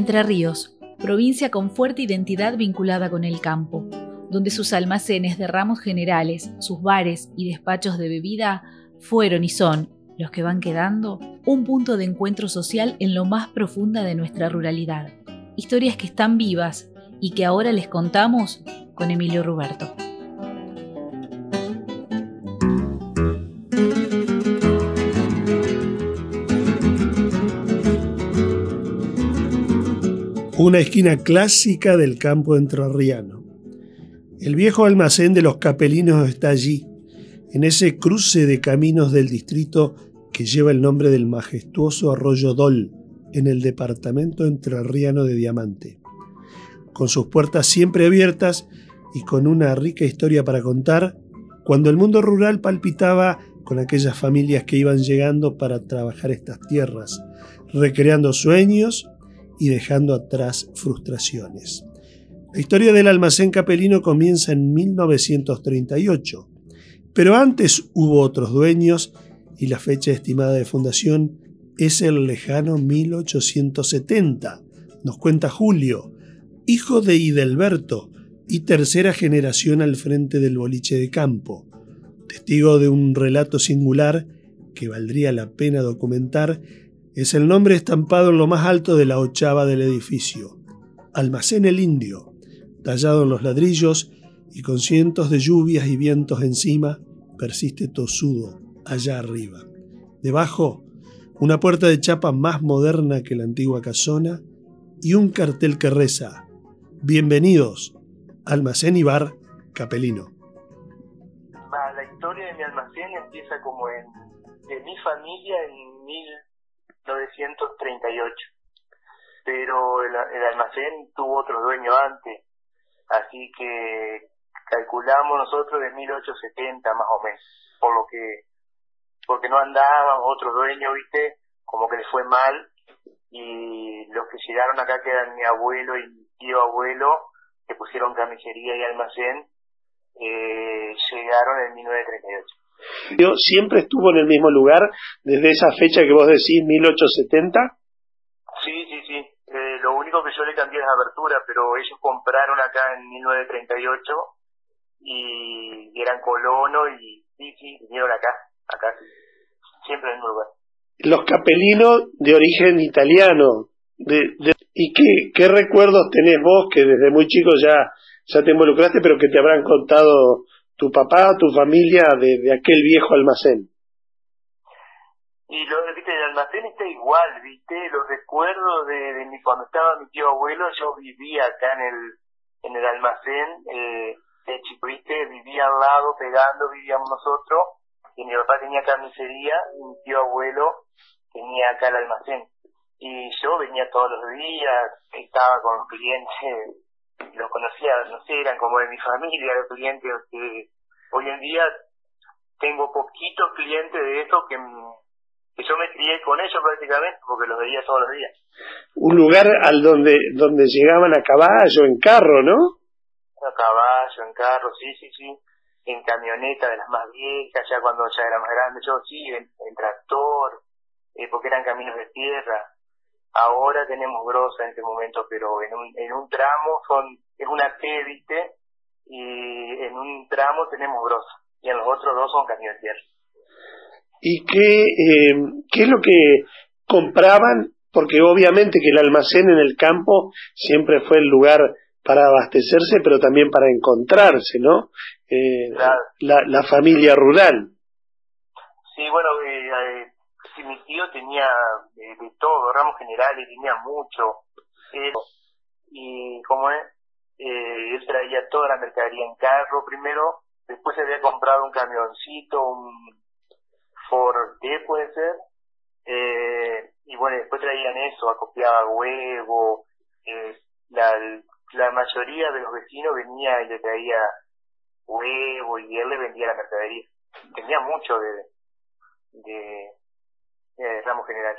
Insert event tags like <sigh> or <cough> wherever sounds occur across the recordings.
Entre Ríos, provincia con fuerte identidad vinculada con el campo, donde sus almacenes de ramos generales, sus bares y despachos de bebida fueron y son, los que van quedando, un punto de encuentro social en lo más profunda de nuestra ruralidad. Historias que están vivas y que ahora les contamos con Emilio Ruberto. Una esquina clásica del campo entrerriano. El viejo almacén de los capelinos está allí, en ese cruce de caminos del distrito que lleva el nombre del majestuoso arroyo Dol, en el departamento entrerriano de Diamante. Con sus puertas siempre abiertas y con una rica historia para contar, cuando el mundo rural palpitaba con aquellas familias que iban llegando para trabajar estas tierras, recreando sueños y dejando atrás frustraciones. La historia del almacén capelino comienza en 1938, pero antes hubo otros dueños y la fecha estimada de fundación es el lejano 1870, nos cuenta Julio, hijo de Idelberto y tercera generación al frente del boliche de campo, testigo de un relato singular que valdría la pena documentar es el nombre estampado en lo más alto de la ochava del edificio. Almacén el Indio, tallado en los ladrillos y con cientos de lluvias y vientos encima, persiste tosudo allá arriba. Debajo, una puerta de chapa más moderna que la antigua casona y un cartel que reza: Bienvenidos, Almacén y Bar Capelino. La historia de mi almacén empieza como en, de mi familia en mil 1938. Pero el, almacén tuvo otro dueño antes, así que calculamos nosotros de 1870 más o menos, por lo que, porque no andaban otro dueño, viste, como que le fue mal, y los que llegaron acá que eran mi abuelo y mi tío abuelo, que pusieron camisería y almacén, eh, llegaron en 1938 siempre estuvo en el mismo lugar desde esa fecha que vos decís, 1870. Sí, sí, sí. Eh, lo único que yo le cambié es la abertura, pero ellos compraron acá en 1938 y, eran colonos y sí, sí, vinieron acá, acá, siempre en el mismo lugar. Los capelinos de origen italiano. ¿Y qué, qué recuerdos tenés vos que desde muy chico ya, ya te involucraste, pero que te habrán contado tu papá, tu familia de, aquel viejo almacén. Y lo, viste, el almacén está igual, viste, los recuerdos de, de mi, cuando estaba mi tío abuelo, yo vivía acá en el, en el almacén, eh, de chico, viste, vivía al lado, pegando, vivíamos nosotros, y mi papá tenía camisería, y mi tío abuelo tenía acá el almacén. Y yo venía todos los días, estaba con clientes los conocía, no sé, eran como de mi familia, los clientes que hoy en día tengo poquitos clientes de esos que, que yo me crié con ellos prácticamente porque los veía todos los días. Un lugar al donde donde llegaban a caballo, en carro, ¿no? A caballo, en carro, sí, sí, sí. En camioneta de las más viejas, ya cuando ya era más grande, yo sí, en, tractor, eh, porque eran caminos de tierra Ahora tenemos grosa en este momento, pero en un, en un tramo son, es una T, ¿viste? Y en un tramo tenemos grosa, y en los otros dos son de tierra. ¿Y qué, eh, qué es lo que compraban? Porque obviamente que el almacén en el campo siempre fue el lugar para abastecerse, pero también para encontrarse, ¿no? Eh, la, la familia rural. Sí, bueno, eh, eh tío tenía de, todo, ramos generales, tenía mucho. y como es, eh, él traía toda la mercadería en carro primero, después se había comprado un camioncito, un Ford puede ser, eh, y bueno, después traían eso, acopiaba huevo, eh, la, la mayoría de los vecinos venía y le traía huevo y él le vendía la mercadería. Tenía mucho de, general.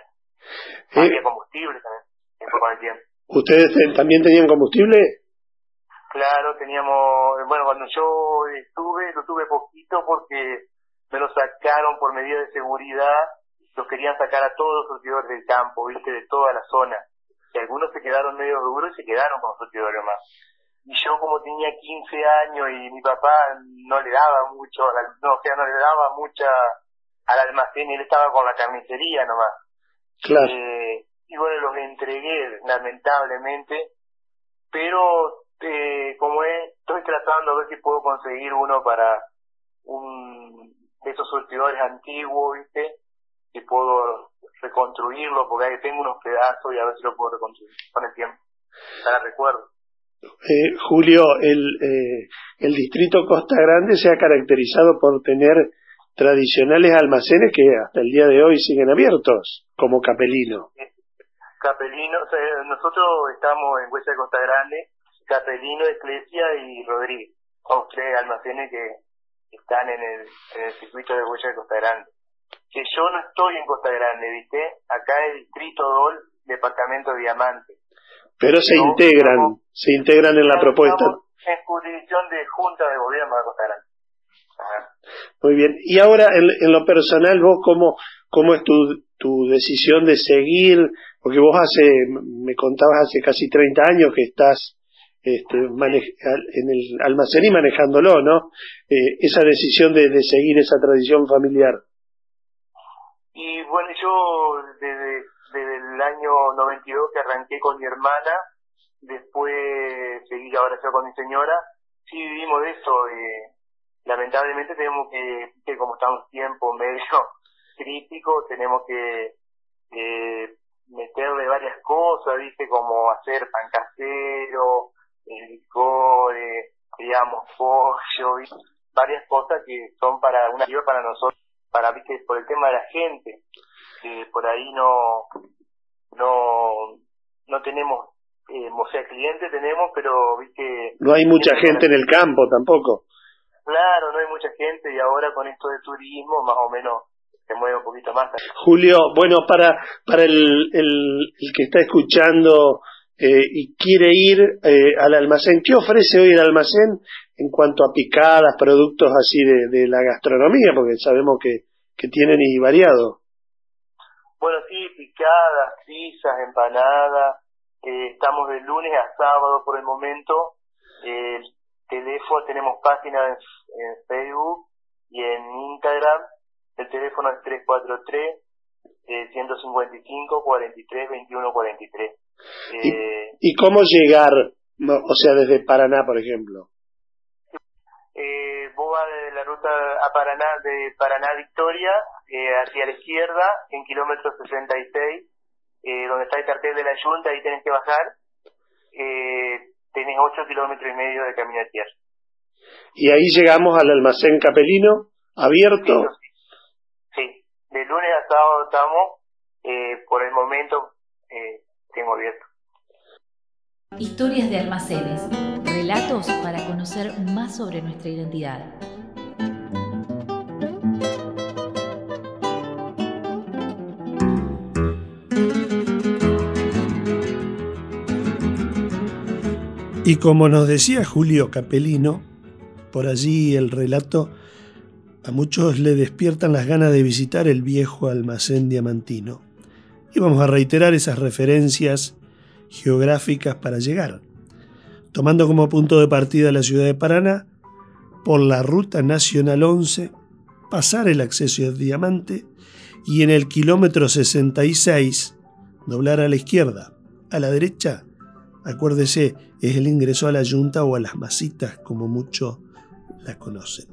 Había combustible también, en poco de tiempo. ¿Ustedes también tenían combustible? Claro, teníamos, bueno, cuando yo estuve, lo tuve poquito porque me lo sacaron por medida de seguridad, los querían sacar a todos los surtidores del campo, viste, de toda la zona. y algunos se quedaron medio duros y se quedaron con surtidores más. Y yo como tenía 15 años y mi papá no le daba mucho, no, o sea, no le daba mucha al almacén, él estaba con la carnicería nomás. Claro. Eh, y bueno, los entregué, lamentablemente, pero eh, como es, estoy tratando a ver si puedo conseguir uno para un de esos surtidores antiguos, ¿viste? Y puedo reconstruirlo, porque ahí tengo unos pedazos y a ver si lo puedo reconstruir con el tiempo, para recuerdo. Eh, Julio, el, eh, el distrito Costa Grande se ha caracterizado por tener tradicionales almacenes que hasta el día de hoy siguen abiertos, como Capelino. Capelino, o sea, nosotros estamos en Huesa de Costa Grande, Capelino, Iglesia y Rodríguez. Son tres almacenes que están en el, en el circuito de Huella de Costa Grande. Que yo no estoy en Costa Grande, ¿viste? Acá es Distrito DOL, Departamento Diamante. Pero se integran, se integran en la propuesta. En jurisdicción de Junta de Gobierno de Costa Grande. Muy bien. Y ahora, en, en, lo personal, vos, ¿cómo, cómo es tu, tu decisión de seguir? Porque vos hace, me contabas hace casi 30 años que estás este, en el almacén y manejándolo, ¿no? Eh, esa decisión de, seguir esa tradición familiar. Y bueno, yo desde, desde el año 92 que arranqué con mi hermana, después seguí ahora yo con mi señora, sí vivimos de eso. Eh, lamentablemente tenemos que, que como estamos en tiempo medio <laughs> crítico, tenemos que eh, meterle varias cosas, dice como hacer pan casero, licores, digamos, pollo, varias cosas que son para una ayuda para nosotros, para, viste, por el tema de la gente, que por ahí no, no, no tenemos, eh, o sea, clientes tenemos, pero, viste... No hay mucha gente en el campo tampoco. Claro, no hay mucha gente y ahora con esto de turismo, más o menos se mueve un poquito más. Julio, bueno, para, para el, el, el que está escuchando eh, y quiere ir eh, al almacén, ¿qué ofrece hoy el almacén en cuanto a picadas, productos así de, de la gastronomía? Porque sabemos que, que tienen y variado. Bueno, sí, picadas, pizzas, empanadas. Eh, estamos de lunes a sábado por el momento. El teléfono, tenemos páginas en, en Facebook y en Instagram. El teléfono es 343 155 43 21 43. Eh, ¿Y, cómo llegar, o sea, desde Paraná, por ejemplo? Eh, vos vas de la ruta a Paraná, de Paraná Victoria, eh, hacia la izquierda, en kilómetro 66, eh, donde está el cartel de la Junta, ahí tenés que bajar. Eh, tenés 8 kilómetros y medio de camino de tierra. Y ahí llegamos al almacén capelino, abierto. Sí, sí. de lunes a sábado estamos, eh, por el momento, eh, tengo abierto. Historias de almacenes, relatos para conocer más sobre nuestra identidad. Y como nos decía Julio Capelino, por allí el relato a muchos le despiertan las ganas de visitar el viejo almacén diamantino y vamos a reiterar esas referencias geográficas para llegar, tomando como punto de partida la ciudad de Paraná, por la ruta nacional 11, pasar el acceso al diamante y en el kilómetro 66 doblar a la izquierda. A la derecha, acuérdese, es el ingreso a la yunta o a las masitas, como muchos la conocen.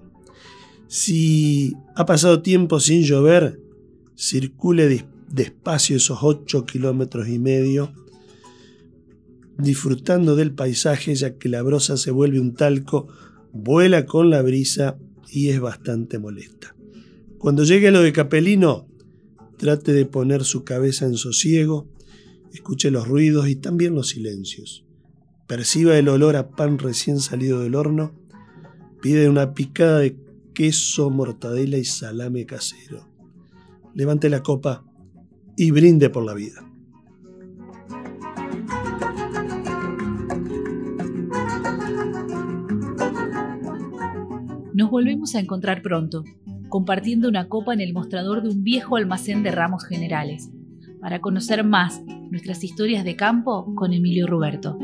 Si ha pasado tiempo sin llover, circule despacio esos ocho kilómetros y medio, disfrutando del paisaje ya que la brosa se vuelve un talco, vuela con la brisa y es bastante molesta. Cuando llegue lo de Capelino, trate de poner su cabeza en sosiego, escuche los ruidos y también los silencios. Perciba el olor a pan recién salido del horno, pide una picada de queso, mortadela y salame casero. Levante la copa y brinde por la vida. Nos volvemos a encontrar pronto, compartiendo una copa en el mostrador de un viejo almacén de ramos generales, para conocer más nuestras historias de campo con Emilio Ruberto.